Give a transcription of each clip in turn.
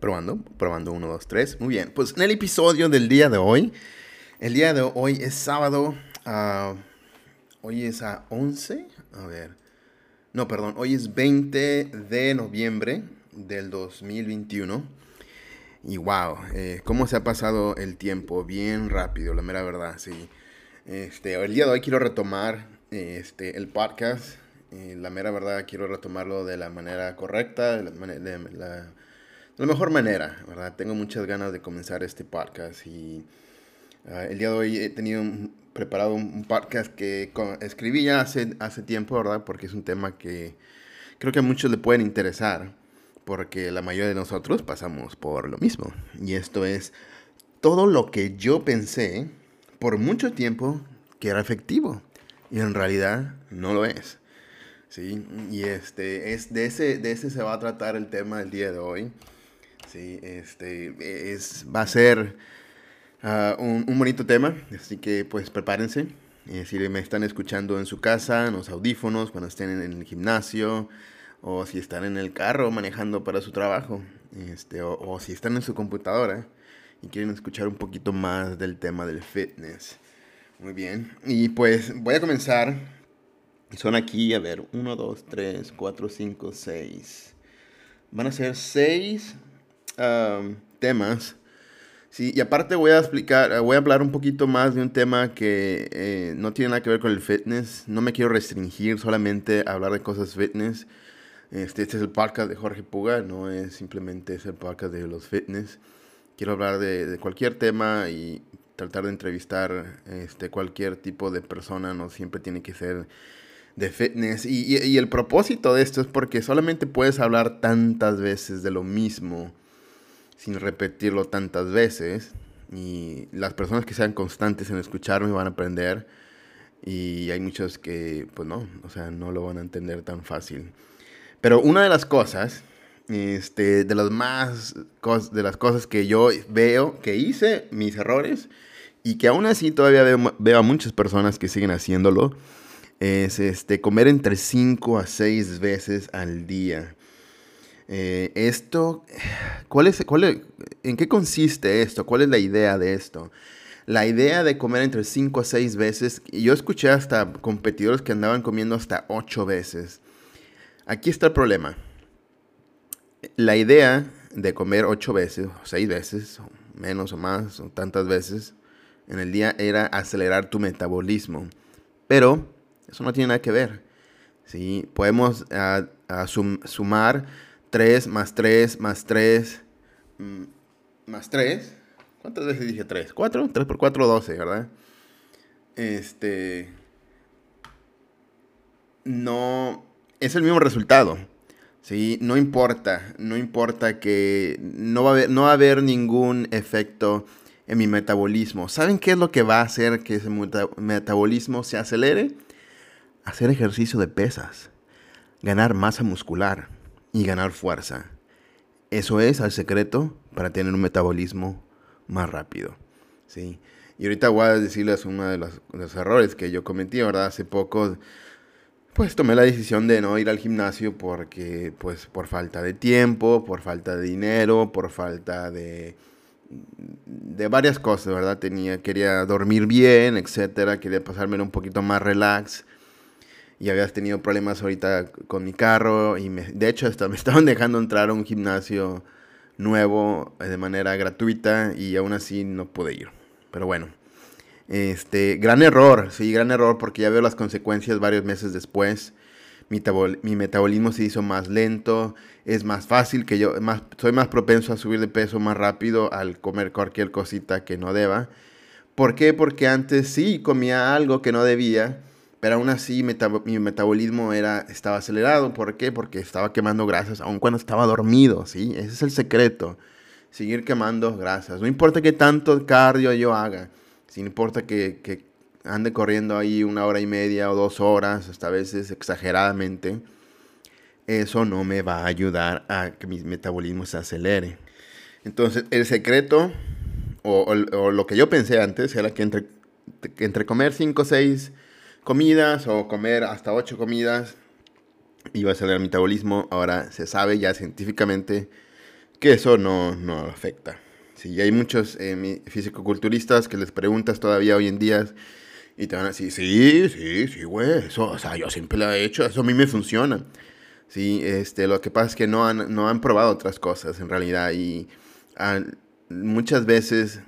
Probando, probando 1, 2, 3. Muy bien, pues en el episodio del día de hoy, el día de hoy es sábado, uh, hoy es a 11, a ver, no, perdón, hoy es 20 de noviembre del 2021. Y wow, eh, cómo se ha pasado el tiempo, bien rápido, la mera verdad, sí. Este, el día de hoy quiero retomar este, el podcast, eh, la mera verdad quiero retomarlo de la manera correcta, de la, de la la mejor manera, ¿verdad? Tengo muchas ganas de comenzar este podcast y ah, el día de hoy he tenido preparado un, podcast que escribí ya hace, hace tiempo, ¿verdad? Porque es un tema que creo que a muchos le pueden interesar, porque la mayoría de nosotros pasamos por lo mismo. Y esto es todo lo que yo pensé por mucho tiempo que era efectivo y en realidad no lo es. ¿sí? Y este, es de, ese, de ese se va a tratar el tema del día de hoy. Sí, este, es, va a ser ah, un, un, bonito tema, así que pues prepárense. Eh, si me están escuchando en su casa, en los audífonos, cuando estén en el gimnasio, o si están en el carro manejando para su trabajo, este, o, o si están en su computadora y quieren escuchar un poquito más del tema del fitness. Muy bien, y pues voy a comenzar. Son aquí, a ver, 1, 2, 3, 4, 5, 6. Van a ser 6 temas. Sí, y aparte voy a explicar, voy a hablar un poquito más de un tema que eh, no tiene nada que ver con el fitness. No me quiero restringir solamente a hablar de cosas fitness. Este, este es el podcast de Jorge Puga, no es simplemente es el podcast de los fitness. Quiero hablar de, cualquier tema y tratar de entrevistar este, cualquier tipo de persona, no siempre tiene que ser de fitness. Y el propósito de esto es porque solamente puedes hablar tantas veces de lo mismo sin repetirlo tantas veces. Y las personas que sean constantes en escucharme van a aprender. Y hay muchos que, pues no, o sea, no lo van a entender tan fácil. Pero una de las cosas, este, de las más, de las cosas que yo veo, que hice, mis errores, y que aún así todavía veo, veo a muchas personas que siguen haciéndolo, es este, comer entre 5 a 6 veces al día. Eh, esto, ¿cuál es, ¿en qué consiste esto? ¿Cuál es la idea de esto? La idea de comer entre 5 a 6 veces, yo escuché hasta competidores que andaban comiendo hasta 8 veces. Aquí está el problema. La idea de comer 8 veces, o 6 veces, menos o más, o tantas veces en el día era acelerar tu metabolismo. Pero eso no tiene nada que ver. ¿sí? Podemos uh, sum sumar 3 más 3 más 3 mm, más 3. ¿Cuántas veces dije 3? 4. 3 por 4, 12, ¿verdad? Este. No. Es el mismo resultado. ¿sí? No importa. No importa que no va, a haber, no va a haber ningún efecto en mi metabolismo. ¿Saben qué es lo que va a hacer que ese metabolismo se acelere? Hacer ejercicio de pesas. Ganar masa muscular y ganar fuerza. Eso es el secreto para tener un metabolismo más rápido. ¿sí? Y ahorita voy a decirles uno de los, los, errores que yo cometí, ¿verdad? Hace poco, pues tomé la decisión de no ir al gimnasio porque, pues, por falta de tiempo, por falta de dinero, por falta de, de varias cosas, ¿verdad? Tenía, quería dormir bien, etcétera, quería pasarme un poquito más relax y habías tenido problemas ahorita con mi carro y me, de hecho hasta me estaban dejando entrar a un gimnasio nuevo eh, de manera gratuita y aún así no pude ir. Pero bueno, este, gran error, sí, gran error porque ya veo las consecuencias varios meses después. Mi, mi metabolismo se hizo más lento, es más fácil que yo, más, soy más propenso a subir de peso más rápido al comer cualquier cosita que no deba. ¿Por qué? Porque antes sí comía algo que no debía pero aún así mi metabolismo era, estaba acelerado. ¿Por qué? Porque estaba quemando grasas aun cuando estaba dormido, ¿sí? Ese es el secreto. Seguir quemando grasas. No importa qué tanto cardio yo haga. Si no importa que, ande corriendo ahí una hora y media o dos horas, hasta a veces exageradamente, eso no me va a ayudar a que mi metabolismo se acelere. Entonces, el secreto, o, lo que yo pensé antes, era que entre, entre comer 5 o 6 comidas o comer hasta 8 comidas iba a acelerar el metabolismo. Ahora se sabe ya científicamente que eso no, no afecta. Sí, hay muchos eh, fisicoculturistas que les preguntas todavía hoy en día y te van a decir, sí, sí, sí, güey, eso, o sea, yo siempre lo he hecho, eso a mí me funciona. Sí, este, lo que pasa es que no han, no han probado otras cosas en realidad y muchas veces,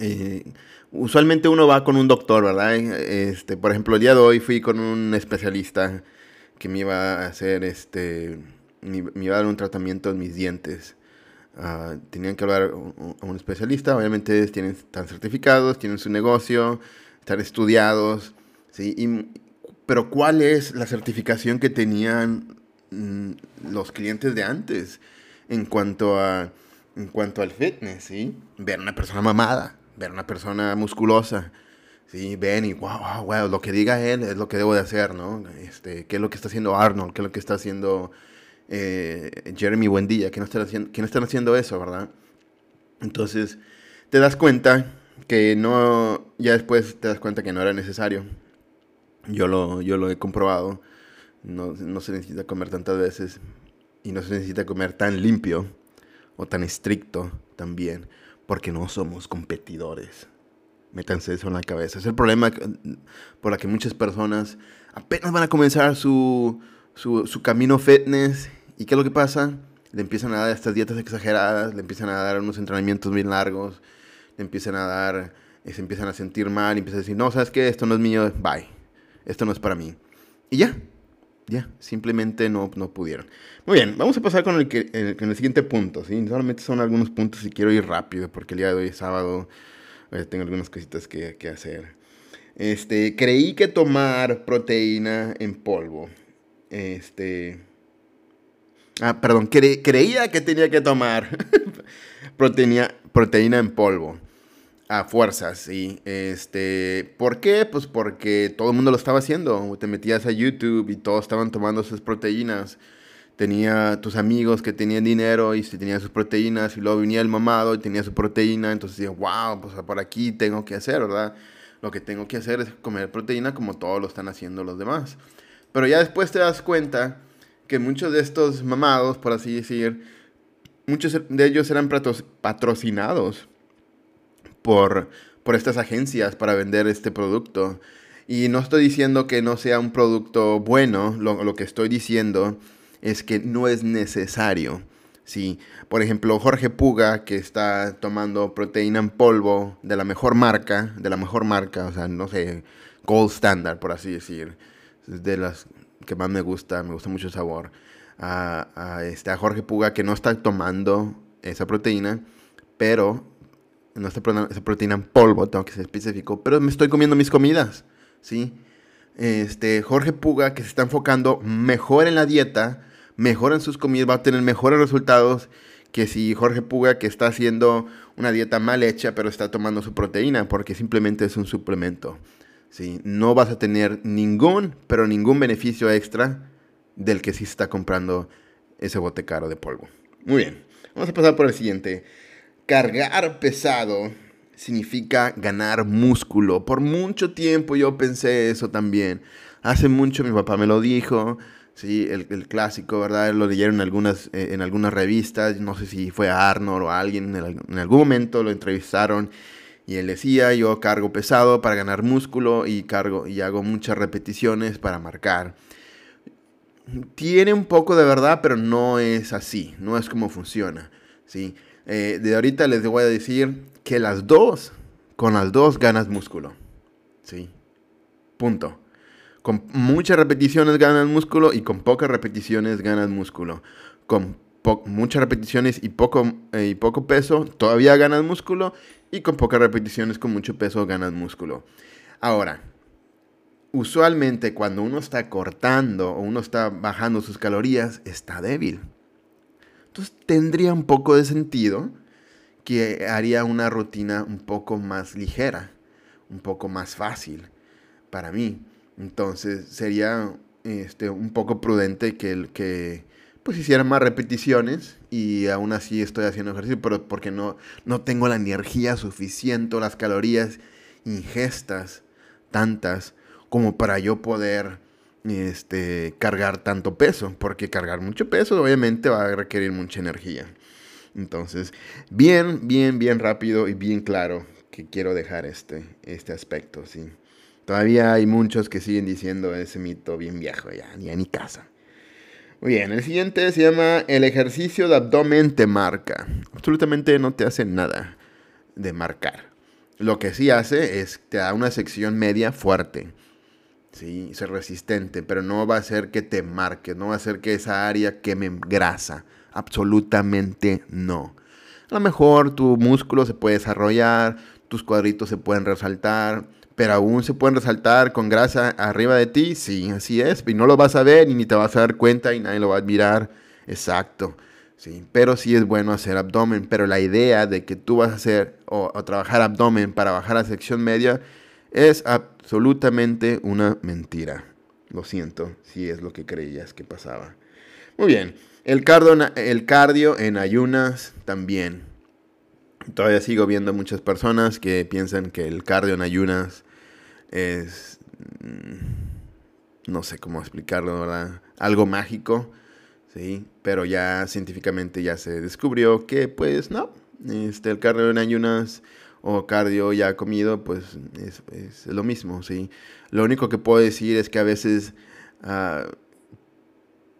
eh, usualmente uno va con un doctor, ¿verdad? Este, por ejemplo, el día de hoy fui con un especialista que me iba a hacer, este, me, iba a dar un tratamiento en mis dientes. Uh, tenían que hablar a un especialista, obviamente tienen, están certificados, tienen su negocio, están estudiados, ¿sí? pero ¿cuál es la certificación que tenían mm, los clientes de antes en cuanto, a, en cuanto al fitness? ¿sí? Ver una persona mamada, ver una persona musculosa, ¿sí? ven y wow, wow, wow, lo que diga él es lo que debo de hacer, ¿no? Este, ¿Qué es lo que está haciendo Arnold? ¿Qué es lo que está haciendo eh, Jeremy Buendía, que no, están haciendo, que no están haciendo eso, ¿verdad? Entonces, te das cuenta que no, ya después te das cuenta que no era necesario. Yo lo, yo lo he comprobado. No, no se necesita comer tantas veces y no se necesita comer tan limpio o tan estricto también, porque no somos competidores. Métanse eso en la cabeza. Es el problema por el que muchas personas apenas van a comenzar su, su, su camino fitness ¿Y qué es lo que pasa? Le empiezan a dar estas dietas exageradas, le empiezan a dar unos entrenamientos bien largos, le empiezan a dar, se empiezan a sentir mal, y empiezan a decir, no, ¿sabes qué? Esto no es mío, bye. Esto no es para mí. Y ya, ya, simplemente no, no pudieron. Muy bien, vamos a pasar con el, que, el, siguiente punto, ¿sí? Solamente son algunos puntos y quiero ir rápido porque el día de hoy es sábado, eh, tengo algunas cositas que, que hacer. Este, creí que tomar proteína en polvo, este Ah, perdón, creía que tenía que tomar proteína, proteína en polvo. A fuerzas, sí. Este, ¿Por qué? Pues porque todo el mundo lo estaba haciendo. Te metías a YouTube y todos estaban tomando sus proteínas. Tenía tus amigos que tenían dinero y si tenían sus proteínas y luego venía el mamado y tenía su proteína. Entonces decía, wow, pues por aquí tengo que hacer, ¿verdad? Lo que tengo que hacer es comer proteína como todos lo están haciendo los demás. Pero ya después te das cuenta que muchos de estos mamados, por así decir, muchos de ellos eran patrocinados por, por estas agencias para vender este producto. Y no estoy diciendo que no sea un producto bueno, lo, lo que estoy diciendo es que no es necesario. Sí, por ejemplo, Jorge Puga, que está tomando proteína en polvo de la mejor marca, de la mejor marca, o sea, no sé, gold standard, por así decir, de las que más me gusta, me gusta mucho el sabor, a, este, a Jorge Puga que no está tomando esa proteína, pero no esa proteína en polvo, tengo que ser específico, pero me estoy comiendo mis comidas, ¿sí? Este, Jorge Puga que se está enfocando mejor en la dieta, mejor en sus comidas, va a tener mejores resultados que si Jorge Puga que está haciendo una dieta mal hecha, pero está tomando su proteína, porque simplemente es un suplemento. ¿sí? No vas a tener ningún, pero ningún beneficio extra del que sí está comprando ese bote caro de polvo. Muy bien, vamos a pasar por el siguiente. Cargar pesado significa ganar músculo. Por mucho tiempo yo pensé eso también. Hace mucho mi papá me lo dijo. Sí, el, clásico, ¿verdad? Lo leyeron en algunas, eh, en algunas revistas. No sé si fue a Arnold o alguien. En, algún momento lo entrevistaron y él decía, yo cargo pesado para ganar músculo y cargo y hago muchas repeticiones para marcar. Tiene un poco de verdad, pero no es así, no es como funciona. ¿Sí? Eh, de ahorita les voy a decir que las dos, con las dos ganas músculo. ¿sí? Punto. Con muchas repeticiones ganas músculo y con pocas repeticiones ganas músculo. Con muchas repeticiones y poco, eh, y poco peso, todavía ganas músculo y con pocas repeticiones, con mucho peso, ganas músculo. Ahora, usualmente cuando uno está cortando o uno está bajando sus calorías, está débil. Entonces tendría un poco de sentido que haría una rutina un poco más ligera, un poco más fácil para mí. Entonces sería este, un poco prudente que, el, que pues hiciera más repeticiones y aún así estoy haciendo ejercicio, pero porque no, no tengo la energía suficiente, las calorías ingestas tantas como para yo poder este, cargar tanto peso, porque cargar mucho peso obviamente va a requerir mucha energía. Entonces, bien, bien, bien rápido y bien claro que quiero dejar este, este aspecto, ¿sí? Todavía hay muchos que siguen diciendo ese mito bien viejo, ya, ni a ni casa. Muy bien, el siguiente se llama el ejercicio de abdomen te marca. Absolutamente no te hace nada de marcar. Lo que sí hace es te da una sección media fuerte. Sí, ser resistente, pero no va a hacer que te marque, no va a hacer que esa área queme grasa. Absolutamente no. A lo mejor tu músculo se puede desarrollar, tus cuadritos se pueden resaltar, pero aún se pueden resaltar con grasa arriba de ti, sí, así es, y no lo vas a ver y ni te vas a dar cuenta y nadie lo va a admirar, exacto, sí, pero sí es bueno hacer abdomen, pero la idea de que tú vas a hacer o, trabajar abdomen para bajar a sección media es absolutamente una mentira, lo siento, si es lo que creías que pasaba. Muy bien, el cardio, el cardio en ayunas también. Todavía sigo viendo muchas personas que piensan que el cardio en ayunas es, mm, no sé cómo explicarlo, ¿verdad? Algo mágico, ¿sí? Pero ya científicamente ya se descubrió que pues no, este, el cardio en ayunas o cardio ya comido, pues es, lo mismo, ¿sí? Lo único que puedo decir es que a veces, ah,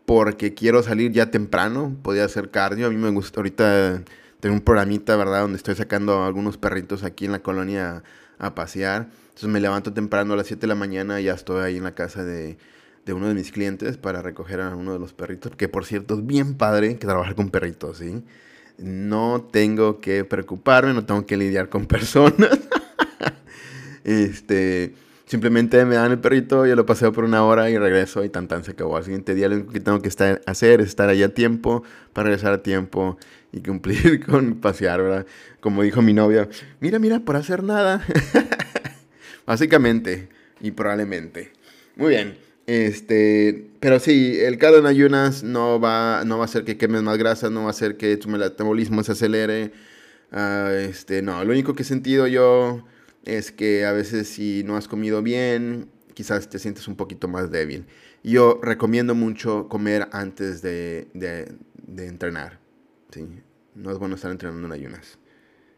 porque quiero salir ya temprano, podía hacer cardio. A mí me gusta, ahorita tengo un programita, ¿verdad? Donde estoy sacando a algunos perritos aquí en la colonia a pasear. Entonces me levanto temprano a las 7 de la mañana y ya estoy ahí en la casa de, uno de mis clientes para recoger a uno de los perritos, que por cierto es bien padre que trabajar con perritos, ¿sí? No tengo que preocuparme, no tengo que lidiar con personas. este, simplemente me dan el perrito, yo lo paseo por una hora y regreso y tan tan se acabó. Al siguiente día lo único que tengo que estar, hacer es estar allá a tiempo para regresar a tiempo y cumplir con pasear, ¿verdad? Como dijo mi novia, mira, mira, por hacer nada. Básicamente y probablemente. Muy bien. Este, pero sí, el cardio en ayunas no va, no va a hacer que quemes más grasa, no va a hacer que tu metabolismo se acelere. Uh, este, no, lo único que he sentido yo es que a veces si no has comido bien, quizás te sientes un poquito más débil. Yo recomiendo mucho comer antes de, de, de entrenar. ¿sí? No es bueno estar entrenando en ayunas.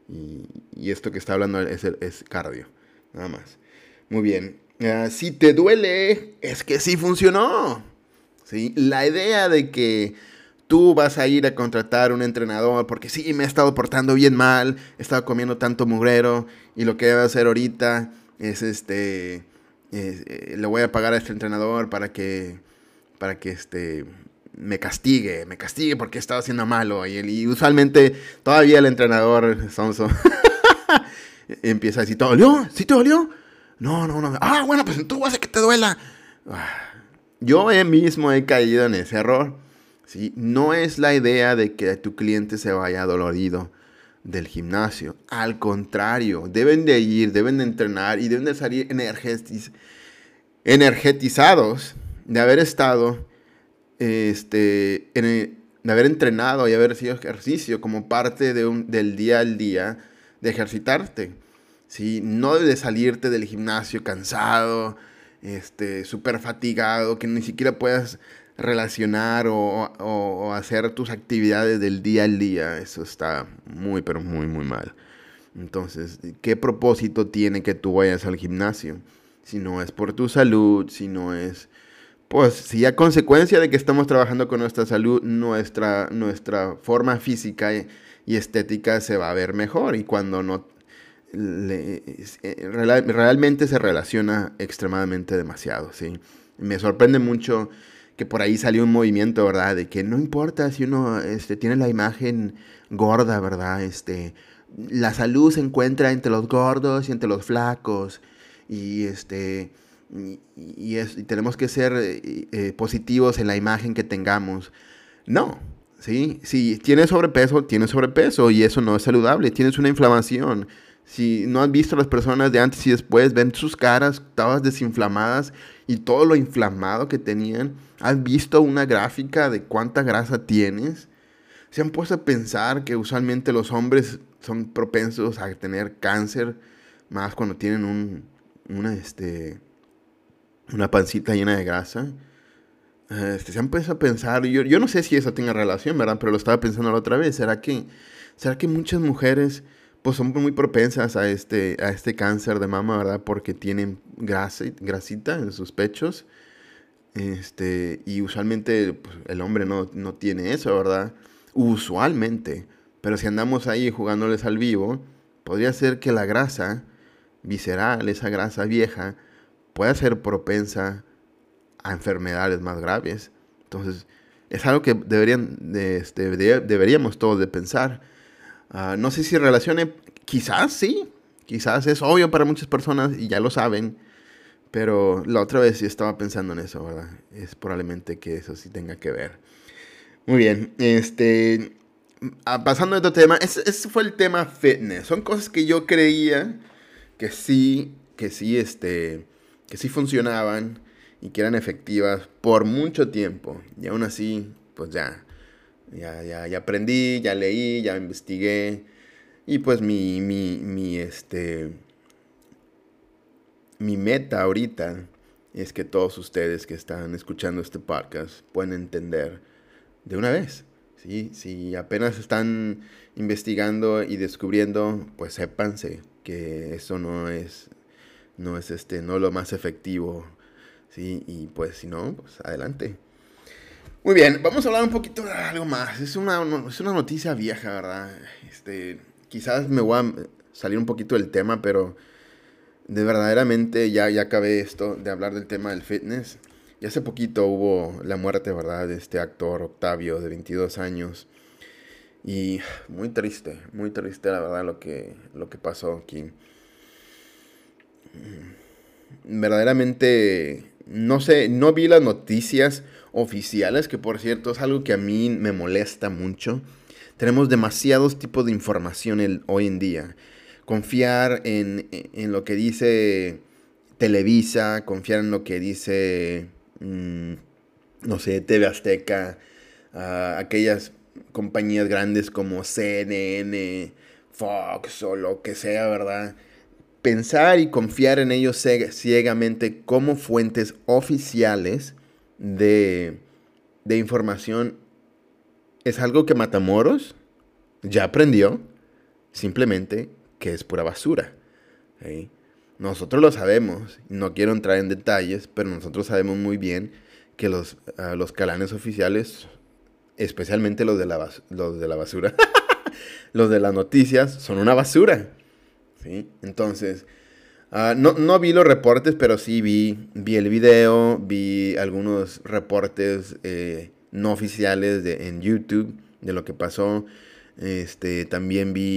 Y, y esto que está hablando es, es cardio, nada más. Muy bien. Si te duele, es que sí funcionó. ¿sí? La idea de que tú vas a ir a contratar un entrenador porque sí, me he estado portando bien mal, he estado comiendo tanto mugrero y lo que voy a hacer ahorita es este, eh, le voy a pagar a este entrenador para que, para que este, me castigue, me castigue porque he estado haciendo malo. Y, y usualmente todavía el entrenador sonso empieza a decir, ¿te dolió? ¿Sí te dolió? No, no, no. Ah, bueno, pues tú haces que te duela. Yo mismo he caído en ese error. ¿sí? No es la idea de que tu cliente se vaya dolorido del gimnasio. Al contrario, deben de ir, deben de entrenar y deben de salir energetizados de haber estado, este, de haber entrenado y haber sido ejercicio como parte del día al día de ejercitarte. ¿Sí? No de salirte del gimnasio cansado, este, súper fatigado, que ni siquiera puedas relacionar o, hacer tus actividades del día al día. Eso está muy, pero muy, muy mal. Entonces, ¿qué propósito tiene que tú vayas al gimnasio? Si no es por tu salud, si no es... Pues si a consecuencia de que estamos trabajando con nuestra salud, nuestra, nuestra forma física y estética se va a ver mejor. Y cuando no eh, realmente se relaciona extremadamente demasiado, ¿sí? Me sorprende mucho que por ahí salió un movimiento, ¿verdad? De que no importa si uno este, tiene la imagen gorda, ¿verdad? Este, la salud se encuentra entre los gordos y entre los flacos. Y, este, y, tenemos que ser eh, eh, positivos en la imagen que tengamos. No, ¿sí? Si tienes sobrepeso, tienes sobrepeso y eso no es saludable. Tienes una inflamación, si no has visto a las personas de antes y después, ven sus caras todas desinflamadas y todo lo inflamado que tenían. ¿Has visto una gráfica de cuánta grasa tienes? Se han puesto a pensar que usualmente los hombres son propensos a tener cáncer, más cuando tienen un, una, este, una pancita llena de grasa. este, se han puesto a pensar, yo, yo no sé si eso tenga relación, ¿verdad? Pero lo estaba pensando la otra vez, ¿será que, será que muchas mujeres pues son muy propensas a este, a este cáncer de mama, ¿verdad? Porque tienen grasa, grasita en sus pechos. Este, y usualmente pues, el hombre no, no tiene eso, ¿verdad? Usualmente. Pero si andamos ahí jugándoles al vivo, podría ser que la grasa visceral, esa grasa vieja, pueda ser propensa a enfermedades más graves. Entonces, es algo que deberían, este, deberíamos todos de pensar. Ah, no sé si relacione, quizás sí, quizás es obvio para muchas personas y ya lo saben, pero la otra vez sí estaba pensando en eso, ¿verdad? Es probablemente que eso sí tenga que ver. Muy bien, este, ah, pasando a otro tema, ese, fue el tema fitness. Son cosas que yo creía que sí, que sí, este, que sí funcionaban y que eran efectivas por mucho tiempo. Y aún así, pues ya, ya, ya, ya aprendí, ya leí, ya investigué. Y pues mi, mi, mi, este, mi meta ahorita es que todos ustedes que están escuchando este podcast puedan entender de una vez. ¿sí? Si apenas están investigando y descubriendo, pues sépanse que eso no es, no es este, no lo más efectivo. ¿sí? Y pues si no, pues adelante. Muy bien, vamos a hablar un poquito de algo más. Es una, es una noticia vieja, ¿verdad? Este, quizás me voy a salir un poquito del tema, pero de verdaderamente ya, ya acabé esto de hablar del tema del fitness. Y hace poquito hubo la muerte, ¿verdad? De este actor Octavio, de 22 años. Y muy triste, muy triste la verdad lo que, lo que pasó aquí. Verdaderamente, no sé, no vi las noticias oficiales, que por cierto es algo que a mí me molesta mucho. Tenemos demasiados tipos de información hoy en día. Confiar en, lo que dice Televisa, confiar en lo que dice, mm, no sé, TV Azteca, aquellas compañías grandes como CNN, Fox o lo que sea, ¿verdad? Pensar y confiar en ellos ciegamente como fuentes oficiales de, información es algo que Matamoros ya aprendió, simplemente que es pura basura. Nosotros lo sabemos, no quiero entrar en detalles, pero nosotros sabemos muy bien que los, ah, los calanes oficiales, especialmente los de la, los de la basura, los de las noticias, son una basura. Entonces, Ah, no, no, vi los reportes, pero sí vi, vi el video, vi algunos reportes eh, no oficiales de, en YouTube de lo que pasó. Este, también vi